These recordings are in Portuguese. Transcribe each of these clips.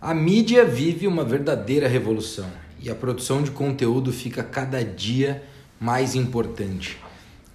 A mídia vive uma verdadeira revolução e a produção de conteúdo fica cada dia mais importante.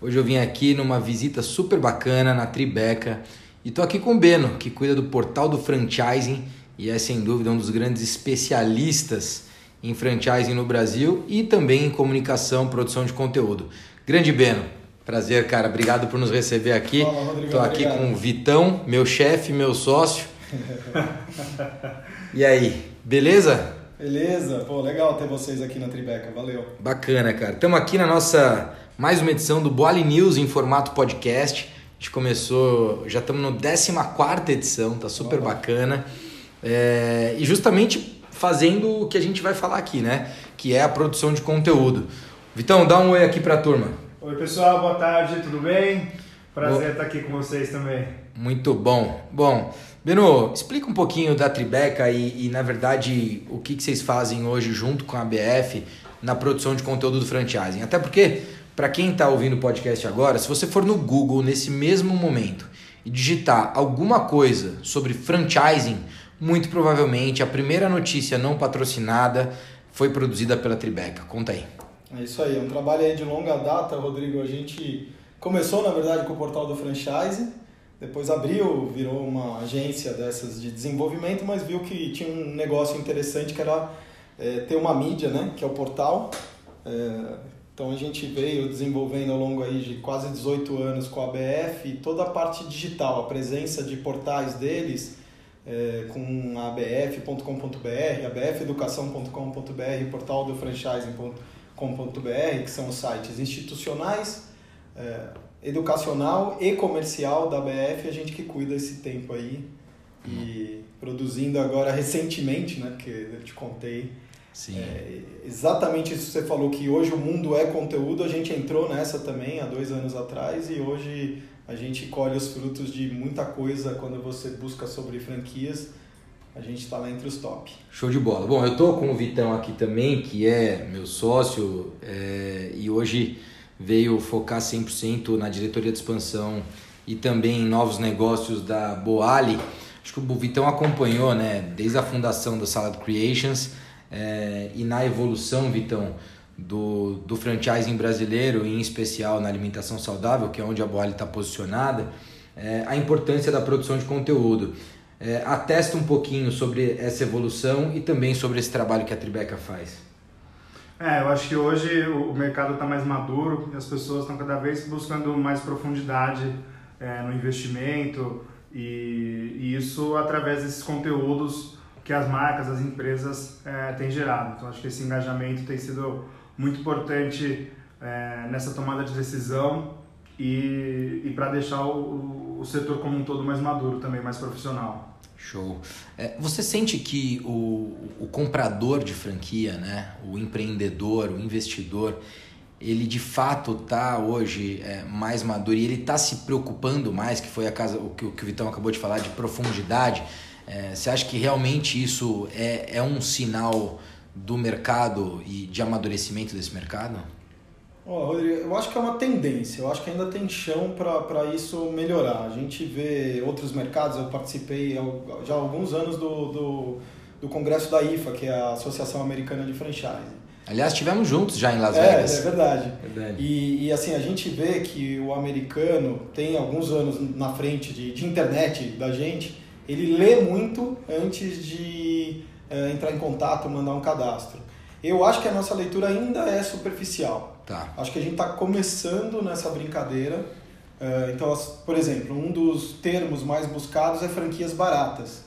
Hoje eu vim aqui numa visita super bacana na Tribeca e tô aqui com o Beno, que cuida do portal do franchising e é sem dúvida um dos grandes especialistas em franchising no Brasil e também em comunicação, produção de conteúdo. Grande Beno, prazer, cara. Obrigado por nos receber aqui. Tô aqui obrigado. com o Vitão, meu chefe, meu sócio. E aí, beleza? Beleza? Pô, legal ter vocês aqui na Tribeca, valeu. Bacana, cara. Estamos aqui na nossa mais uma edição do Boali News em formato podcast. A gente começou, já estamos no 14 edição, tá super Opa. bacana. É, e justamente fazendo o que a gente vai falar aqui, né? Que é a produção de conteúdo. Vitão, dá um oi aqui pra turma. Oi pessoal, boa tarde, tudo bem? Prazer Boa. estar aqui com vocês também. Muito bom. Bom, Beno, explica um pouquinho da Tribeca e, e, na verdade, o que, que vocês fazem hoje junto com a BF na produção de conteúdo do franchising. Até porque, para quem está ouvindo o podcast agora, se você for no Google nesse mesmo momento e digitar alguma coisa sobre franchising, muito provavelmente a primeira notícia não patrocinada foi produzida pela Tribeca. Conta aí. É isso aí, é um trabalho aí de longa data, Rodrigo. A gente começou, na verdade, com o portal do franchise, depois abriu, virou uma agência dessas de desenvolvimento, mas viu que tinha um negócio interessante que era é, ter uma mídia, né, que é o portal. É, então a gente veio desenvolvendo ao longo aí de quase 18 anos com a ABF toda a parte digital, a presença de portais deles é, com abf.com.br, abfeducação.com.br, portal do franchising.com.br, que são os sites institucionais, é, educacional e comercial da ABF, a gente que cuida esse tempo aí e produzindo agora recentemente, né, porque eu te contei, Sim. é, exatamente isso que você falou, que hoje o mundo é conteúdo, a gente entrou nessa também há dois anos atrás e hoje a gente colhe os frutos de muita coisa quando você busca sobre franquias, a gente está lá entre os top. Show de bola. Bom, eu tô com o Vitão aqui também, que é meu sócio, é, e hoje veio focar 100% na diretoria de expansão e também em novos negócios da Boali. Acho que o Vitão acompanhou, né, desde a fundação da Salad Creations é, e na evolução, Vitão, do, do franchising brasileiro, em especial na alimentação saudável, que é onde a Boali está posicionada, é, a importância da produção de conteúdo. É, atesta um pouquinho sobre essa evolução e também sobre esse trabalho que a Tribeca faz. É, eu acho que hoje o mercado está mais maduro e as pessoas estão cada vez buscando mais profundidade é, no investimento e, e isso através desses conteúdos que as marcas, as empresas é, têm gerado. Então acho que esse engajamento tem sido muito importante é, nessa tomada de decisão e, e para deixar o, o setor como um todo mais maduro também, mais profissional. Show. É, você sente que o, o comprador de franquia, né, o empreendedor, o investidor, ele de fato está hoje é, mais maduro e ele está se preocupando mais, que foi a casa, o, que, o que o Vitão acabou de falar, de profundidade. É, você acha que realmente isso é, é um sinal do mercado e de amadurecimento desse mercado? Rodrigo, eu acho que é uma tendência, eu acho que ainda tem chão para isso melhorar. A gente vê outros mercados, eu participei já há alguns anos do, do, do congresso da IFA, que é a Associação Americana de Franchising. Aliás, estivemos juntos já em Las é, Vegas. é verdade. Verdade. E, e assim, a gente vê que o americano tem alguns anos na frente de, de internet da gente, ele lê muito antes de eh, entrar em contato, mandar um cadastro. Eu acho que a nossa leitura ainda é superficial. Tá. Acho que a gente está começando nessa brincadeira. Eh, Então, por exemplo, um dos termos mais buscados é franquias baratas.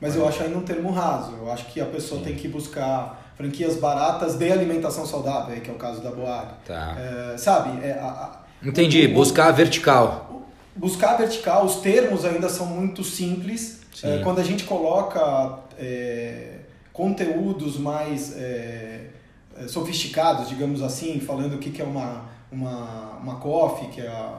Mas eu acho ainda um termo raso. Eu acho que a pessoa Sim. tem que buscar franquias baratas de alimentação saudável, que é o caso da Boab. Tá. É, sabe? é, a- a- Entendi. o- Buscar a vertical. Buscar vertical, os termos ainda são muito simples. Sim. É, quando a gente coloca conteúdos mais é, é, sofisticados, digamos assim, falando o que, que é uma, uma, uma coffee, que é a-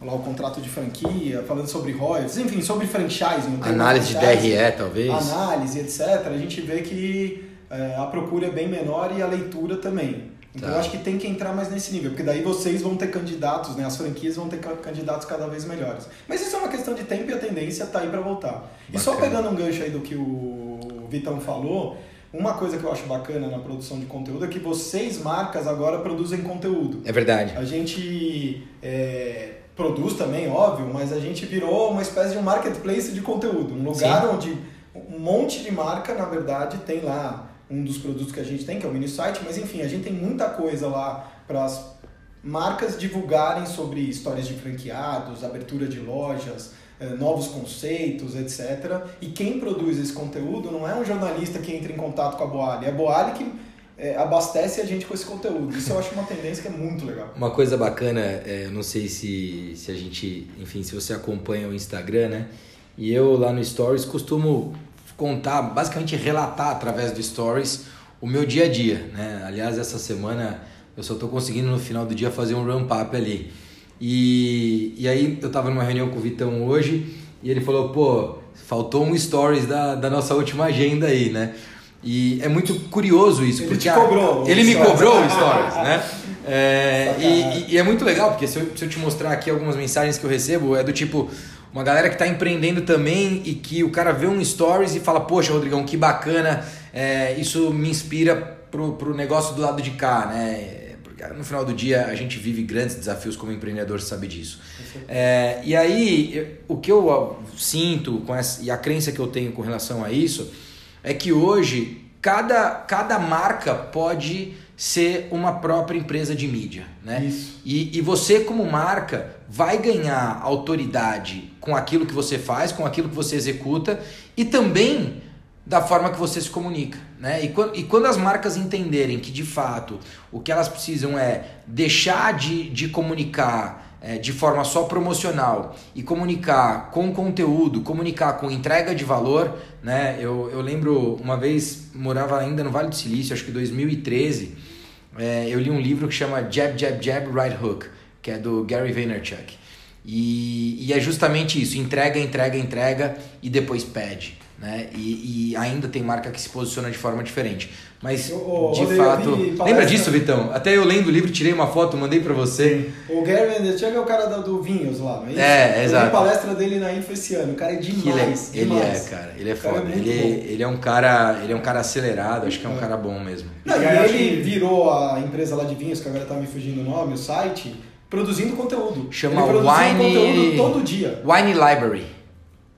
o, lá, o contrato de franquia, falando sobre royalties, enfim, sobre franchising. Análise de DRE, talvez. Análise, etc. A gente vê que é, a procura é bem menor e a leitura também. Então Tá. eu acho que tem que entrar mais nesse nível, porque daí vocês vão ter candidatos, né? As franquias vão ter ca- candidatos cada vez melhores. Mas isso é uma questão de tempo e a tendência tá aí para voltar. E só Bacana. pegando um gancho aí do que o Vitão falou, uma coisa que eu acho bacana na produção de conteúdo é que vocês, marcas, agora produzem conteúdo. É verdade. A gente é, produz também, óbvio, mas a gente virou uma espécie de um marketplace de conteúdo. Um lugar onde um monte de marca, na verdade, tem lá um dos produtos que a gente tem, que é o mini site, mas enfim, a gente tem muita coisa lá para as marcas divulgarem sobre histórias de franqueados, abertura de lojas, eh, novos conceitos, etc. E quem produz esse conteúdo não é um jornalista que entra em contato com a Boali, é a Boali que eh, abastece a gente com esse conteúdo. Isso eu acho uma tendência que é muito legal. Uma coisa bacana, é, não sei se, se a gente, enfim, se você acompanha o Instagram, né? E eu lá no Stories costumo contar, basicamente relatar através do Stories o meu dia a dia, né? Aliás, essa semana eu só tô conseguindo no final do dia fazer um ramp up ali. E, e aí eu tava numa reunião com o Vitão hoje e ele falou, pô, faltou um Stories da, da nossa última agenda aí, né? E é muito curioso isso, Ele porque a- cobrou o ele me Stories. cobrou o Stories, né? É, e, e é muito legal, porque se eu, se eu te mostrar aqui algumas mensagens que eu recebo, é do tipo, uma galera que está empreendendo também e que o cara vê um stories e fala, poxa, Rodrigão, que bacana, é, isso me inspira pro, pro negócio do lado de cá, né? No final do dia a gente vive grandes desafios como empreendedor, sabe disso. É, e aí, eu- o que eu sinto com essa, e a crença que eu tenho com relação a isso é que hoje cada, cada marca pode ser uma própria empresa de mídia, né? Isso. E, e você como marca vai ganhar autoridade com aquilo que você faz, com aquilo que você executa e também da forma que você se comunica, né? E quando, e quando as marcas entenderem que de fato o que elas precisam é deixar de, de comunicar é, de forma só promocional e comunicar com conteúdo, comunicar com entrega de valor, né? Eu, eu lembro uma vez, morava ainda no Vale do Silício, acho que 2013, é, eu li um livro que chama Jab, Jab, Jab, Right Hook, que é do Gary Vaynerchuk. E, e é justamente isso, entrega, entrega, entrega e depois pede. Né? E, e ainda tem marca que se posiciona de forma diferente. Mas, de eu fato... palestra- Lembra disso, Vitão? Até eu lendo o livro, tirei uma foto, mandei pra você. O Gary Vaynerchuk é o cara da- do Vinhos lá, não é isso? É, Eu exato. vi palestra dele na Info esse ano. O cara é Que ele, é, demais, ele demais. é, cara. Ele é é foda. muito ele, ele é um cara, ele é um cara acelerado, acho que é um cara bom mesmo. Não, E ele virou a empresa lá de vinhos, que agora tá me fugindo o nome, o site, produzindo conteúdo. Chama ele Wine- conteúdo todo dia. Wine Library.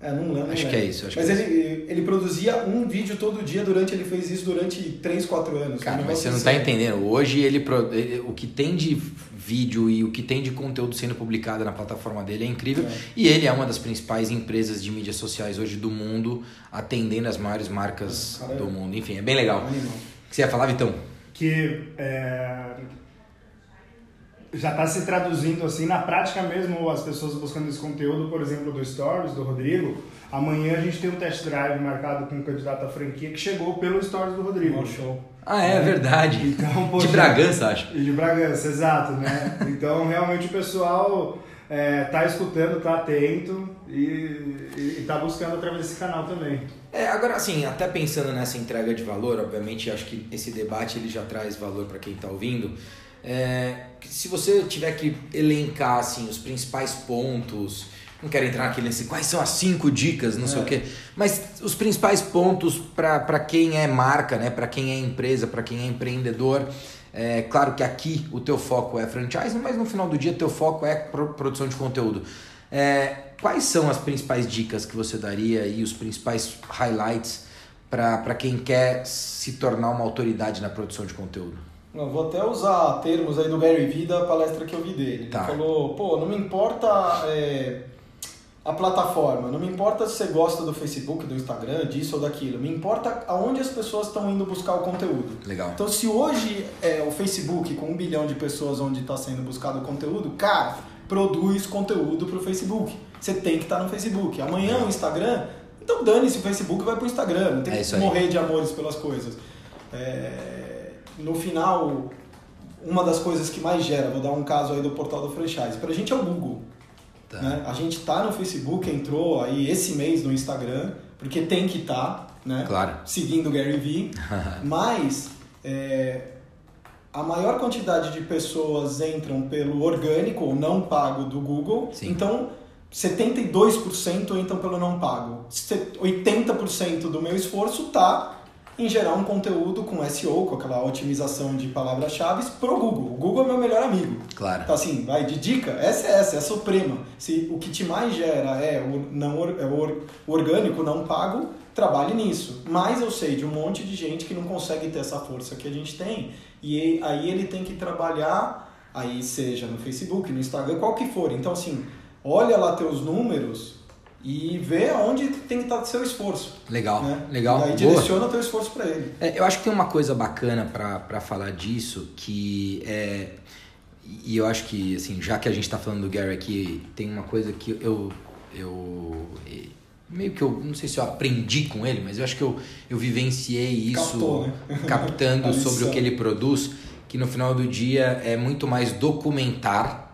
É, não lembro. Acho que lembro. é isso, acho Mas que é ele, ele produzia um vídeo todo dia durante, ele fez isso durante 3, 4 anos. Cara, mas você não tá assim. entendendo. Hoje ele, o que tem de vídeo e o que tem de conteúdo sendo publicado na plataforma dele é incrível. É. E ele é uma das principais empresas de mídias sociais hoje do mundo, atendendo as maiores marcas Cara, do mundo. Enfim, é bem legal. O que você ia falar, Vitão? que é, já está se traduzindo assim na prática mesmo as pessoas buscando esse conteúdo, por exemplo, do Stories do Rodrigo. Amanhã a gente tem um test drive marcado com um candidato à franquia que chegou pelo Stories do Rodrigo. Mó show. Ah, é, verdade. Então, de poxa, Bragança, acho. E de Bragança, exato, né? Então realmente o pessoal é, tá escutando, tá atento e, e, e tá buscando através desse canal também. É, agora assim, até pensando nessa entrega de valor, obviamente acho que esse debate ele já traz valor para quem está ouvindo. É, se você tiver que elencar assim, os principais pontos, não quero entrar aqui nesse quais são as cinco dicas, não sei É. o quê, mas os principais pontos para quem é marca, né, para quem é empresa, para quem é empreendedor. É claro que aqui o teu foco é franchise, mas no final do dia teu foco é pro- produção de conteúdo. É, quais são as principais dicas que você daria e os principais highlights para quem quer se tornar uma autoridade na produção de conteúdo? Não, vou até usar termos aí do Gary Vee da palestra que eu vi dele. Tá. Ele falou, pô, não me importa é, a plataforma, não me importa se você gosta do Facebook, do Instagram, disso ou daquilo, me importa aonde as pessoas estão indo buscar o conteúdo. Legal. Então, se hoje é o Facebook com um bilhão de pessoas onde está sendo buscado o conteúdo, cara, produz conteúdo para o Facebook. Você tem que estar no Facebook. Amanhã o Instagram, então dane-se o Facebook vai para o Instagram. Não tem É que aí. morrer de amores pelas coisas. É, no final, uma das coisas que mais gera, vou dar um caso aí do portal do franchise, para a gente é o Google. Tá. Né? A gente tá no Facebook, entrou aí esse mês no Instagram, porque tem que estar, né? Claro. Seguindo o Gary Vee. Mas é, a maior quantidade de pessoas entram pelo orgânico ou não pago do Google. Sim. Então, 72% entram pelo não pago. 80% do meu esforço está em gerar um conteúdo com SEO, com aquela otimização de palavras-chave pro Google. O Google é meu melhor amigo. Claro. Então assim, vai de dica, essa é essa, é a suprema. Se o que te mais gera é o, não, é o orgânico, não pago, trabalhe nisso. Mas eu sei de um monte de gente que não consegue ter essa força que a gente tem. E aí ele tem que trabalhar, aí seja no Facebook, no Instagram, qual que for. Então assim, olha lá teus números e vê aonde tem que estar seu esforço. Legal, né? legal. E direciona o teu esforço para ele. É, eu acho que tem uma coisa bacana para falar disso, que é... E eu acho que, assim, já que a gente está falando do Gary aqui, tem uma coisa que eu... eu meio que eu não sei se eu aprendi com ele, mas eu acho que eu, eu vivenciei isso Captou, né? captando sobre o que ele produz, que no final do dia é muito mais documentar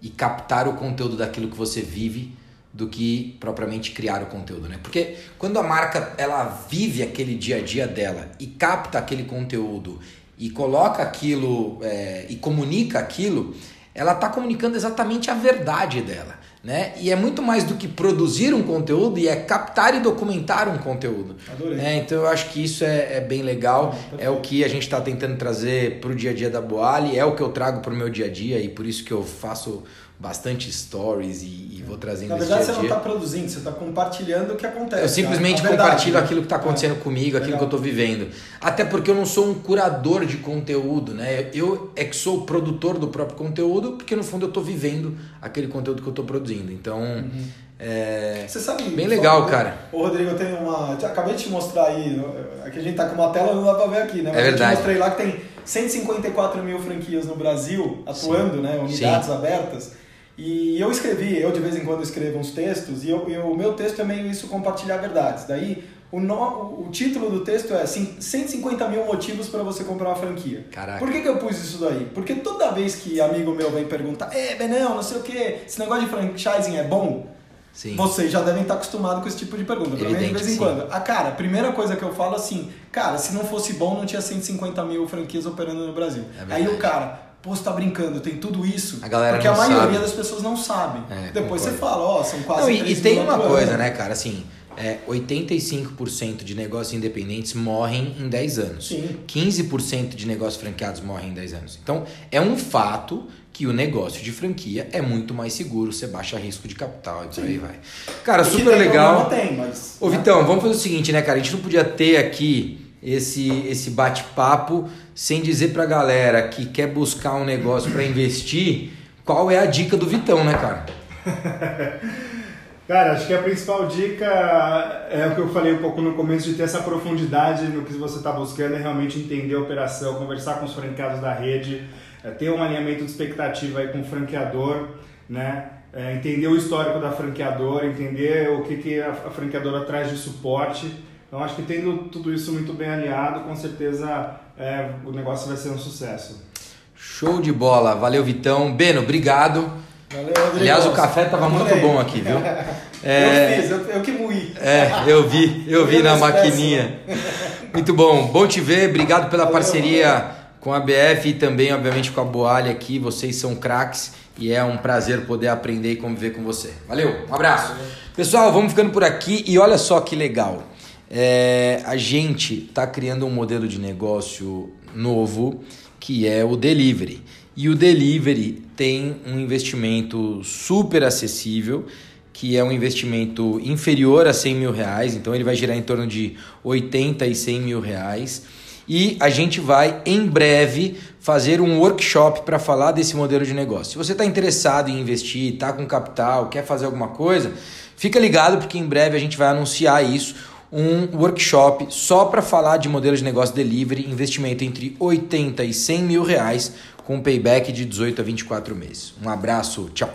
e captar o conteúdo daquilo que você vive do que propriamente criar o conteúdo, né? Porque quando a marca ela vive aquele dia a dia dela e capta aquele conteúdo e coloca aquilo é, e comunica aquilo, ela está comunicando exatamente a verdade dela. Né? E é muito mais do que produzir um conteúdo e é captar e documentar um conteúdo. Adorei. É, então eu acho que isso é, é bem legal, é, é o que a gente está tentando trazer para o dia a dia da Boali, é o que eu trago para o meu dia a dia e por isso que eu faço bastante stories e, e vou trazendo Na verdade, você não está produzindo, você está compartilhando o que acontece. Eu simplesmente verdade, compartilho né? aquilo que está acontecendo É. comigo, aquilo Legal. que eu estou vivendo. Até porque eu não sou um curador de conteúdo, né? Eu é que sou o produtor do próprio conteúdo, porque no fundo eu estou vivendo aquele conteúdo que eu estou produzindo. Então, Uhum. é, Você sabe. Bem legal, cara. Ô, Rodrigo, eu tenho uma. Acabei de te mostrar aí. Aqui a gente tá com uma tela, não dá pra ver aqui, né? Mas É Eu verdade. te mostrei lá que tem 154 mil franquias no Brasil atuando, né? Unidades abertas. E eu escrevi, eu de vez em quando escrevo uns textos, e eu- eu- o meu texto é meio isso, compartilhar verdades. Daí, o, no- o título do texto é assim, 150 mil motivos para você comprar uma franquia. Caraca. Por que, que eu pus isso daí? Porque toda vez que amigo meu vem perguntar, é, Benão, não sei o que, esse negócio de franchising é bom? sim. Vocês já devem estar acostumados com esse tipo de pergunta. Mim, de vez em sim. quando. Ah, cara, a primeira coisa que eu falo assim, cara, se não fosse bom, não tinha 150 mil franquias operando no Brasil. É. Aí o cara, pô, você tá brincando, tem tudo isso. A galera Porque a maioria sabe. das pessoas não sabem. É, Depois concordo. você fala, ó, são quase Não, e, e 3 tem uma coisa, né, cara? Assim, é, 85% de negócios independentes morrem em 10 anos. Sim. 15% de negócios franqueados morrem em 10 anos. Então, é um fato que o negócio de franquia é muito mais seguro, você baixa risco de capital e por aí vai. Cara, que super legal. Tem, mas. Ô né? Vitão, vamos fazer o seguinte, né, cara? A gente não podia ter aqui esse, esse bate-papo sem dizer pra galera que quer buscar um negócio pra investir, qual é a dica do Vitão, né, cara? Cara, acho que a principal dica é o que eu falei um pouco no começo, de ter essa profundidade no que você está buscando, é realmente entender a operação, conversar com os franqueados da rede, é, ter um alinhamento de expectativa aí com o franqueador, né? É, entender o histórico da franqueadora, entender o que, que a, a franqueadora traz de suporte. Então, acho que tendo tudo isso muito bem alinhado, com certeza é, o negócio vai ser um sucesso. Show de bola, valeu Vitão. Beno, obrigado. Valeu, Rodrigo. Aliás, o café tava muito bom aqui, viu? Eu fiz, eu, eu que moí. É, eu vi, eu vi Eu na maquininha. Muito bom, bom te ver, obrigado pela Valeu, parceria com a BF e também, obviamente, com a Boalha aqui. Vocês são craques e é um prazer poder aprender e conviver com você. Valeu, um abraço. Pessoal, vamos ficando por aqui e olha só que legal. É, a gente está criando um modelo de negócio novo que é o delivery. E o delivery tem um investimento super acessível, que é um investimento inferior a 100 mil reais, então ele vai girar em torno de 80 e 100 mil reais. E a gente vai em breve fazer um workshop para falar desse modelo de negócio. Se você está interessado em investir, está com capital, quer fazer alguma coisa, fica ligado porque em breve a gente vai anunciar isso um workshop só para falar de modelo de negócio delivery, investimento entre 80 e 100 mil reais, com payback de 18 a 24 meses. Um abraço, tchau!